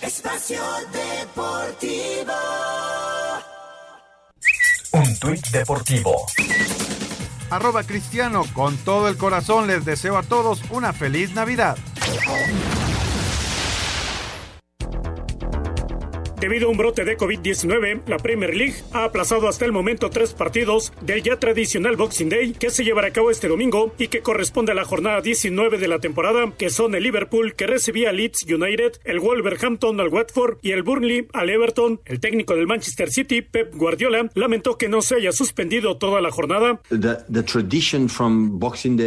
Espacio Deportivo. Un tuit deportivo. Arroba Cristiano, con todo el corazón les deseo a todos una feliz Navidad. Debido a un brote de COVID-19, la Premier League ha aplazado hasta el momento tres partidos del ya tradicional Boxing Day que se llevará a cabo este domingo y que corresponde a la jornada 19 de la temporada, que son el Liverpool que recibía al Leeds United, el Wolverhampton al Watford y el Burnley al Everton. El técnico del Manchester City, Pep Guardiola, lamentó que no se haya suspendido toda la jornada.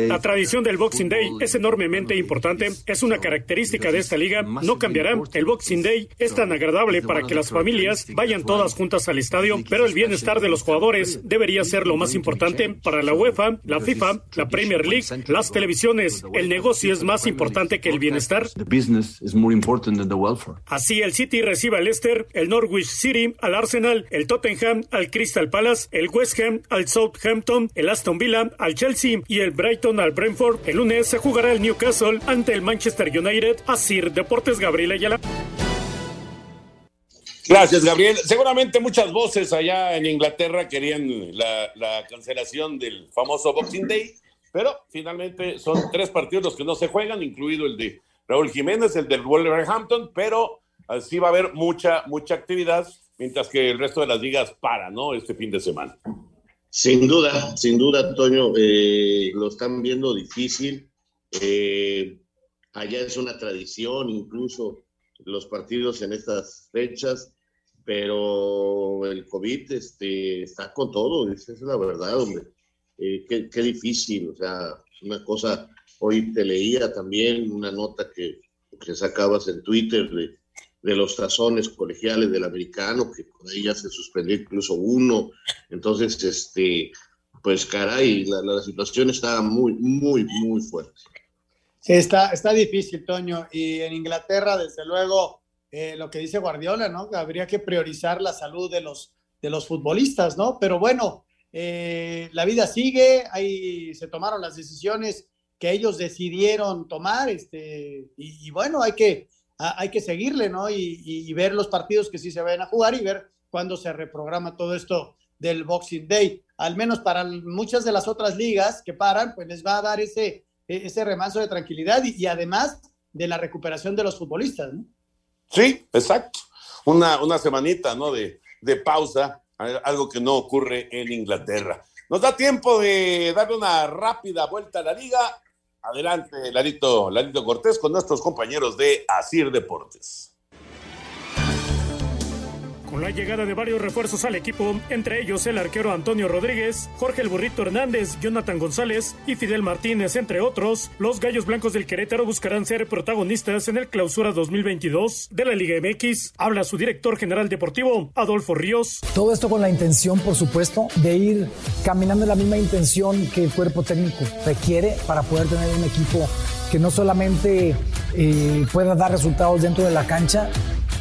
la tradición del Boxing Day es enormemente importante, es una característica de esta liga, no cambiará. El Boxing Day es tan agradable para que las familias vayan todas juntas al estadio, pero el bienestar de los jugadores debería ser lo más importante para la UEFA, la FIFA, la Premier League, las televisiones. El negocio es más importante que el bienestar. Así el City recibe al Leicester, el Norwich City al Arsenal, el Tottenham al Crystal Palace, el West Ham al Southampton, el Aston Villa al Chelsea y el Brighton al Brentford. El lunes se jugará el Newcastle ante el Manchester United. Así Deportes Gabriel Ayala. Gracias, Gabriel. Seguramente muchas voces allá en Inglaterra querían la, cancelación del famoso Boxing Day, pero finalmente son tres partidos los que no se juegan, incluido el de Raúl Jiménez, el del Wolverhampton, pero así va a haber mucha, mucha actividad, mientras que el resto de las ligas para, ¿no? Este fin de semana. Sin duda, sin duda, Toño, eh, lo están viendo difícil. Eh, allá es una tradición, incluso los partidos en estas fechas, pero el COVID este, está con todo, esa es la verdad, hombre. Eh, qué, qué, difícil, o sea, una cosa, hoy te leía también una nota que, que sacabas en Twitter de, de los tazones colegiales del americano, que por ahí ya se suspendió incluso uno, entonces, este, pues caray, la, la situación está muy, muy, muy fuerte. Sí, está, está difícil, Toño. Y en Inglaterra, desde luego, eh, lo que dice Guardiola, ¿no? Habría que priorizar la salud de los, de los futbolistas, ¿no? Pero bueno, eh, la vida sigue, ahí se tomaron las decisiones que ellos decidieron tomar, este, y, bueno, hay que, hay que seguirle, ¿no? Y, y, ver los partidos que sí se vayan a jugar y ver cuándo se reprograma todo esto del Boxing Day. Al menos para muchas de las otras ligas que paran, pues les va a dar ese e-, ese remanso de tranquilidad y, además de la recuperación de los futbolistas, ¿no? Sí, exacto. Una, una semanita, ¿no? De, de pausa, algo que no ocurre en Inglaterra. Nos da tiempo de darle una rápida vuelta a la liga. Adelante, Larito, Larito Cortés, con nuestros compañeros de Asir Deportes. Con la llegada de varios refuerzos al equipo, entre ellos el arquero Antonio Rodríguez, Jorge el Burrito Hernández, Jonathan González y Fidel Martínez, entre otros, los Gallos Blancos del Querétaro buscarán ser protagonistas en el Clausura 2022 de la Liga MX. Habla su director general deportivo, Adolfo Ríos. Todo esto con la intención, por supuesto, de ir caminando en la misma intención que el cuerpo técnico requiere para poder tener un equipo que no solamente eh, pueda dar resultados dentro de la cancha,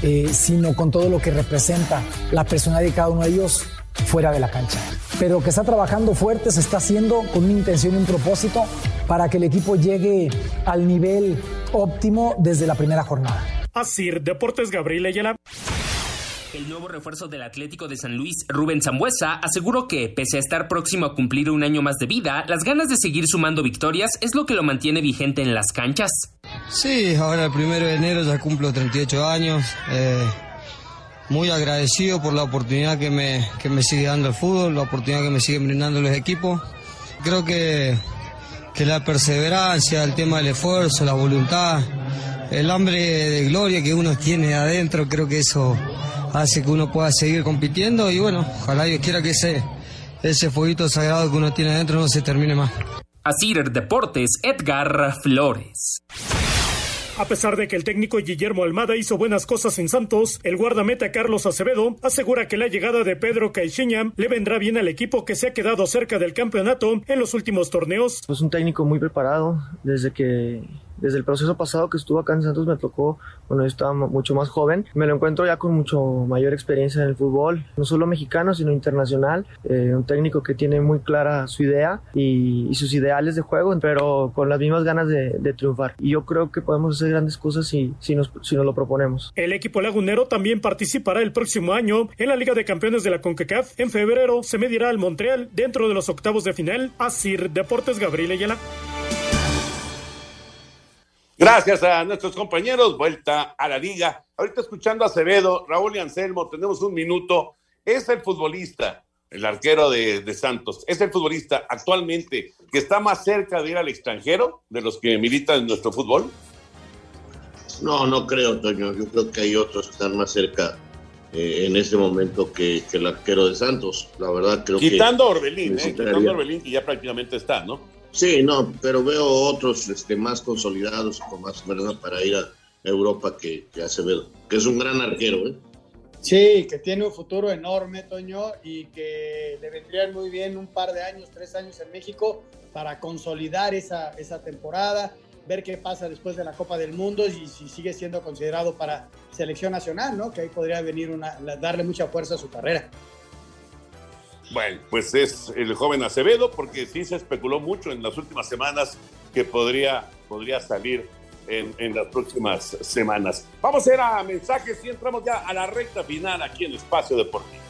eh, sino con todo lo que representa la personalidad de cada uno de ellos fuera de la cancha. Pero que está trabajando fuerte, se está haciendo con una intención y un propósito para que el equipo llegue al nivel óptimo desde la primera jornada. Así, Deportes Gabriel Ayala. El nuevo refuerzo del Atlético de San Luis, Rubén Zambuesa, aseguró que, pese a estar próximo a cumplir un año más de vida, las ganas de seguir sumando victorias es lo que lo mantiene vigente en las canchas. Sí, ahora el primero de enero ya cumplo 38 años. Eh, muy agradecido por la oportunidad que me, que me sigue dando el fútbol, la oportunidad que me siguen brindando los equipos. Creo que, que la perseverancia, el tema del esfuerzo, la voluntad, el hambre de gloria que uno tiene adentro, creo que eso hace que uno pueda seguir compitiendo y bueno, ojalá Dios quiera que ese, ese fueguito sagrado que uno tiene adentro no se termine más. Asir Deportes, Edgar Flores. A pesar de que el técnico Guillermo Almada hizo buenas cosas en Santos, el guardameta Carlos Acevedo asegura que la llegada de Pedro Caixinha le vendrá bien al equipo que se ha quedado cerca del campeonato en los últimos torneos. Es un técnico muy preparado desde que desde el proceso pasado que estuvo acá en Santos me tocó cuando yo estaba mucho más joven. Me lo encuentro ya con mucho mayor experiencia en el fútbol, no solo mexicano, sino internacional. Eh, un técnico que tiene muy clara su idea y, y, sus ideales de juego, pero con las mismas ganas de, de, triunfar. Y yo creo que podemos hacer grandes cosas si, si, nos, si nos lo proponemos. El equipo lagunero también participará el próximo año en la Liga de Campeones de la CONCACAF. En febrero se medirá al Montreal dentro de los octavos de final. Asir Deportes Gabriel Ayala. Gracias a nuestros compañeros. Vuelta a la liga. Ahorita escuchando a Acevedo, Raúl y Anselmo, tenemos un minuto. Es el futbolista, el arquero de, de, Santos, es el futbolista actualmente que está más cerca de ir al extranjero de los que militan en nuestro fútbol. No, no creo, Toño. Yo creo que hay otros que están más cerca eh, en este momento que, que, el arquero de Santos. La verdad, creo quitando que. Orbelín, eh, quitando Orbelín, que ya prácticamente está, ¿no? Sí, no, pero veo otros este, más consolidados, con más verdad, para ir a Europa que, que Acevedo, que es un gran arquero, ¿eh? Sí, que tiene un futuro enorme, Toño, y que le vendrían muy bien un par de años, tres años en México para consolidar esa, esa temporada, ver qué pasa después de la Copa del Mundo y si sigue siendo considerado para selección nacional, ¿no? Que ahí podría venir una, darle mucha fuerza a su carrera. Bueno, pues es el joven Acevedo, porque sí se especuló mucho en las últimas semanas que podría, podría salir en, las próximas semanas. Vamos a ir a mensajes y entramos ya a la recta final aquí en Espacio Deportivo.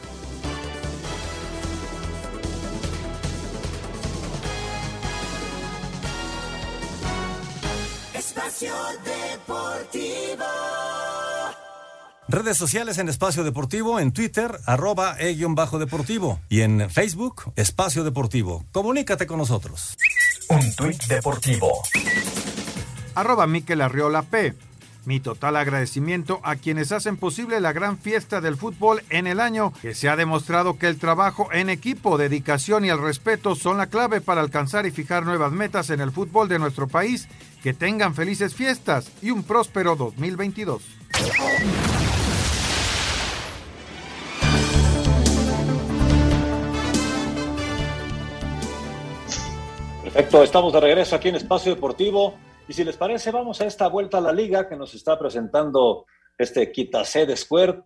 Espacio Deportivo. Redes sociales en Espacio Deportivo, en Twitter, arroba e-bajo deportivo y en Facebook, Espacio Deportivo. Comunícate con nosotros. Un tuit deportivo. Arroba Miquel Arriola P. Mi total agradecimiento a quienes hacen posible la gran fiesta del fútbol en el año, que se ha demostrado que el trabajo en equipo, dedicación y el respeto son la clave para alcanzar y fijar nuevas metas en el fútbol de nuestro país. Que tengan felices fiestas y un próspero 2022. Perfecto, estamos de regreso aquí en Espacio Deportivo. Y si les parece, vamos a esta vuelta a la liga que nos está presentando este de Square.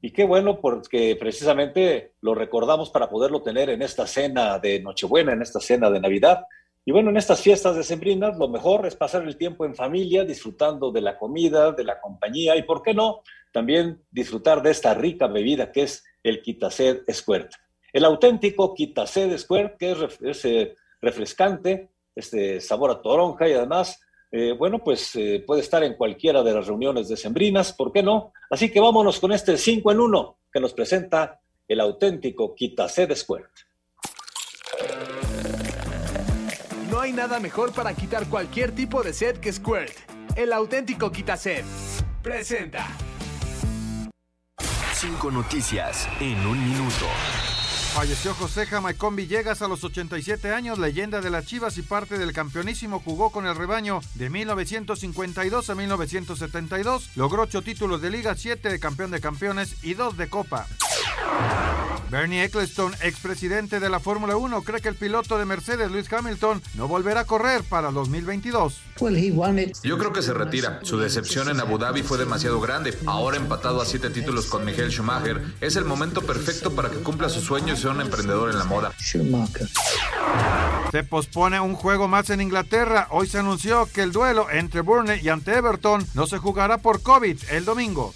Y qué bueno, porque precisamente lo recordamos para poderlo tener en esta cena de Nochebuena, en esta cena de Navidad. Y bueno, en estas fiestas de Sembrinas, lo mejor es pasar el tiempo en familia, disfrutando de la comida, de la compañía y, ¿por qué no?, también disfrutar de esta rica bebida que es el Quitacé Squirt. El auténtico Quitacé Squirt, que es, es eh, refrescante, este sabor a toronja y además eh, bueno, pues eh, puede estar en cualquiera de las reuniones de Sembrinas, ¿por qué no? Así que vámonos con este 5 en 1 que nos presenta el auténtico Quitacé de Squirt. No hay nada mejor para quitar cualquier tipo de sed que Squirt. El auténtico Quitacé presenta. Cinco noticias en un minuto. Falleció José Jamaicón Villegas a los 87 años, leyenda de las Chivas y parte del campeonísimo. Jugó con el rebaño de 1952 a 1972. Logró ocho títulos de Liga, 7 de campeón de campeones y 2 de Copa. Bernie Eccleston, expresidente de la Fórmula 1, cree que el piloto de Mercedes, Lewis Hamilton, no volverá a correr para 2022. Yo creo que se retira. Su decepción en Abu Dhabi fue demasiado grande. Ahora empatado a siete títulos con Michael Schumacher, es el momento perfecto para que cumpla sus sueños y sea un emprendedor en la moda. Se pospone un juego más en Inglaterra. Hoy se anunció que el duelo entre Burnley y ante Everton no se jugará por COVID el domingo.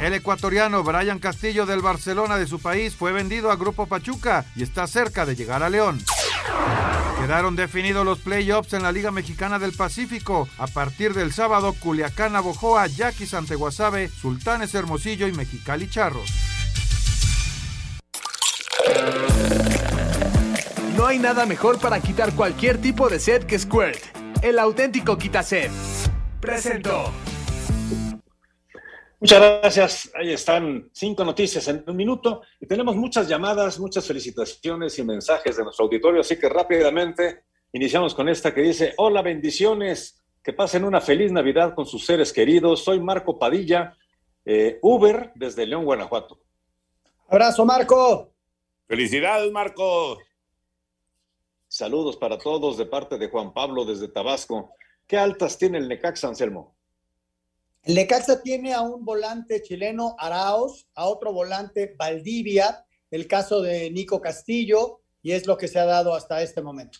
El ecuatoriano Brian Castillo del Barcelona de su país fue vendido a Grupo Pachuca y está cerca de llegar a León. Quedaron definidos los playoffs en la Liga Mexicana del Pacífico. A partir del sábado, Culiacán, Abojoa, Yaquis, Anteguasabe, Sultanes Hermosillo y Mexicali Charros. No hay nada mejor para quitar cualquier tipo de sed que Squirt. El auténtico Quitacet. Presentó. Muchas gracias. Ahí están cinco noticias en un minuto y tenemos muchas llamadas, muchas felicitaciones y mensajes de nuestro auditorio, así que rápidamente iniciamos con esta que dice, hola, bendiciones, que pasen una feliz Navidad con sus seres queridos. Soy Marco Padilla, eh, Uber desde León, Guanajuato. Abrazo, Marco. Felicidades, Marco. Saludos para todos de parte de Juan Pablo desde Tabasco. ¿Qué altas tiene el Necaxa, Anselmo? El Necaxa tiene a un volante chileno, Araos, a otro volante, Valdivia, el caso de Nico Castillo, y es lo que se ha dado hasta este momento.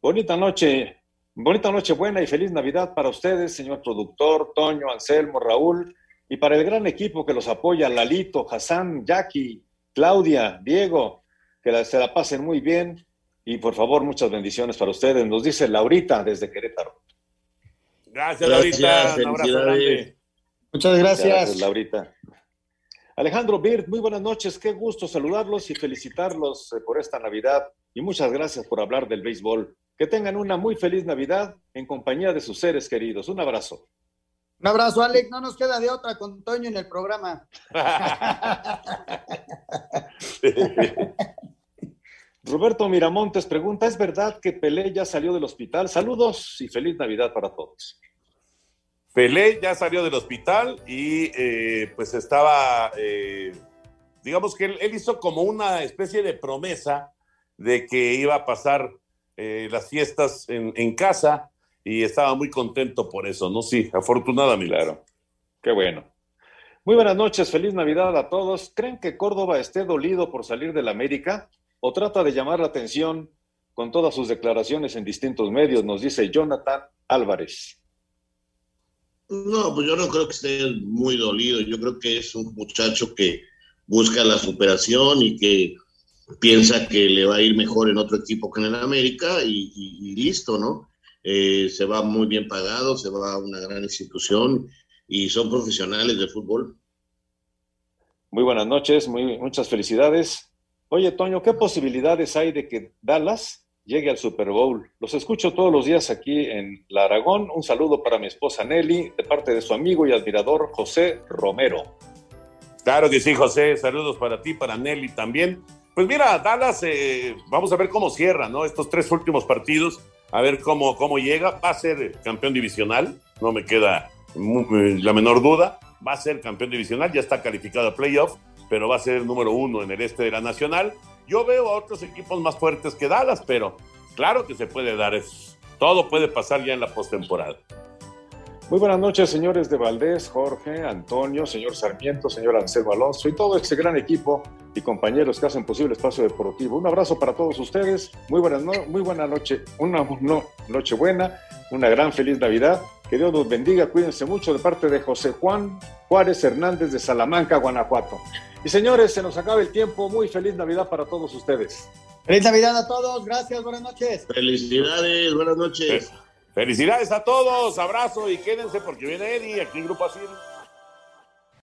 Bonita noche, bonita noche buena y feliz Navidad para ustedes, señor productor, Toño, Anselmo, Raúl, y para el gran equipo que los apoya, Lalito, Hassan, Jackie, Claudia, Diego, que se la pasen muy bien y por favor muchas bendiciones para ustedes. Nos dice Laurita desde Querétaro. Gracias, Laurita. Un abrazo grande. Muchas gracias. Laurita. Alejandro Bird, muy buenas noches. Qué gusto saludarlos y felicitarlos eh, por esta Navidad. Y muchas gracias por hablar del béisbol. Que tengan una muy feliz Navidad en compañía de sus seres queridos. Un abrazo. Un abrazo, Alex. No nos queda de otra con Toño en el programa. Roberto Miramontes pregunta, ¿es verdad que Pelé ya salió del hospital? Saludos y feliz Navidad para todos. Pelé ya salió del hospital y eh, pues estaba, eh, digamos que él, él hizo como una especie de promesa de que iba a pasar eh, las fiestas en, en casa y estaba muy contento por eso, ¿no? Sí, afortunadamente. Claro, qué bueno. Muy buenas noches, feliz Navidad a todos. ¿Creen que Córdoba esté dolido por salir del América o trata de llamar la atención con todas sus declaraciones en distintos medios? Nos dice Jonathan Álvarez. No, pues yo no creo que esté muy dolido. Yo creo que es un muchacho que busca la superación y que piensa que le va a ir mejor en otro equipo que en el América y, y- y listo, ¿no? eh, se va muy bien pagado, se va a una gran institución y son profesionales de fútbol. Muy buenas noches, muy, muchas felicidades. Oye, Toño, ¿qué posibilidades hay de que Dallas llegue al Super Bowl? Los escucho todos los días aquí en La Aragón. Un saludo para mi esposa Nelly, de parte de su amigo y admirador José Romero. Claro que sí, José. Saludos para ti, para Nelly también. Pues mira, Dallas, eh, vamos a ver cómo cierra, ¿no? Estos tres últimos partidos a ver cómo, cómo llega. Va a ser campeón divisional, no me queda eh, la menor duda. Va a ser campeón divisional, ya está calificado a playoff, pero va a ser el número uno en el este de la nacional. Yo veo a otros equipos más fuertes que Dallas, pero claro que se puede dar eso. Todo puede pasar ya en la postemporada. Muy buenas noches, señores de Valdés, Jorge, Antonio, señor Sarmiento, señor Anselmo Alonso y todo ese gran equipo y compañeros que hacen posible Espacio Deportivo. Un abrazo para todos ustedes. Muy buenas muy buena noche, una noche buena, una gran feliz Navidad. Que Dios los bendiga, cuídense mucho de parte de José Juan Juárez Hernández de Salamanca, Guanajuato. Y señores, se nos acaba el tiempo. Muy feliz Navidad para todos ustedes. Feliz Navidad a todos. Gracias, buenas noches. Felicidades, buenas noches. Felicidades a todos, abrazo y quédense porque viene Eddie aquí en Grupo Asir.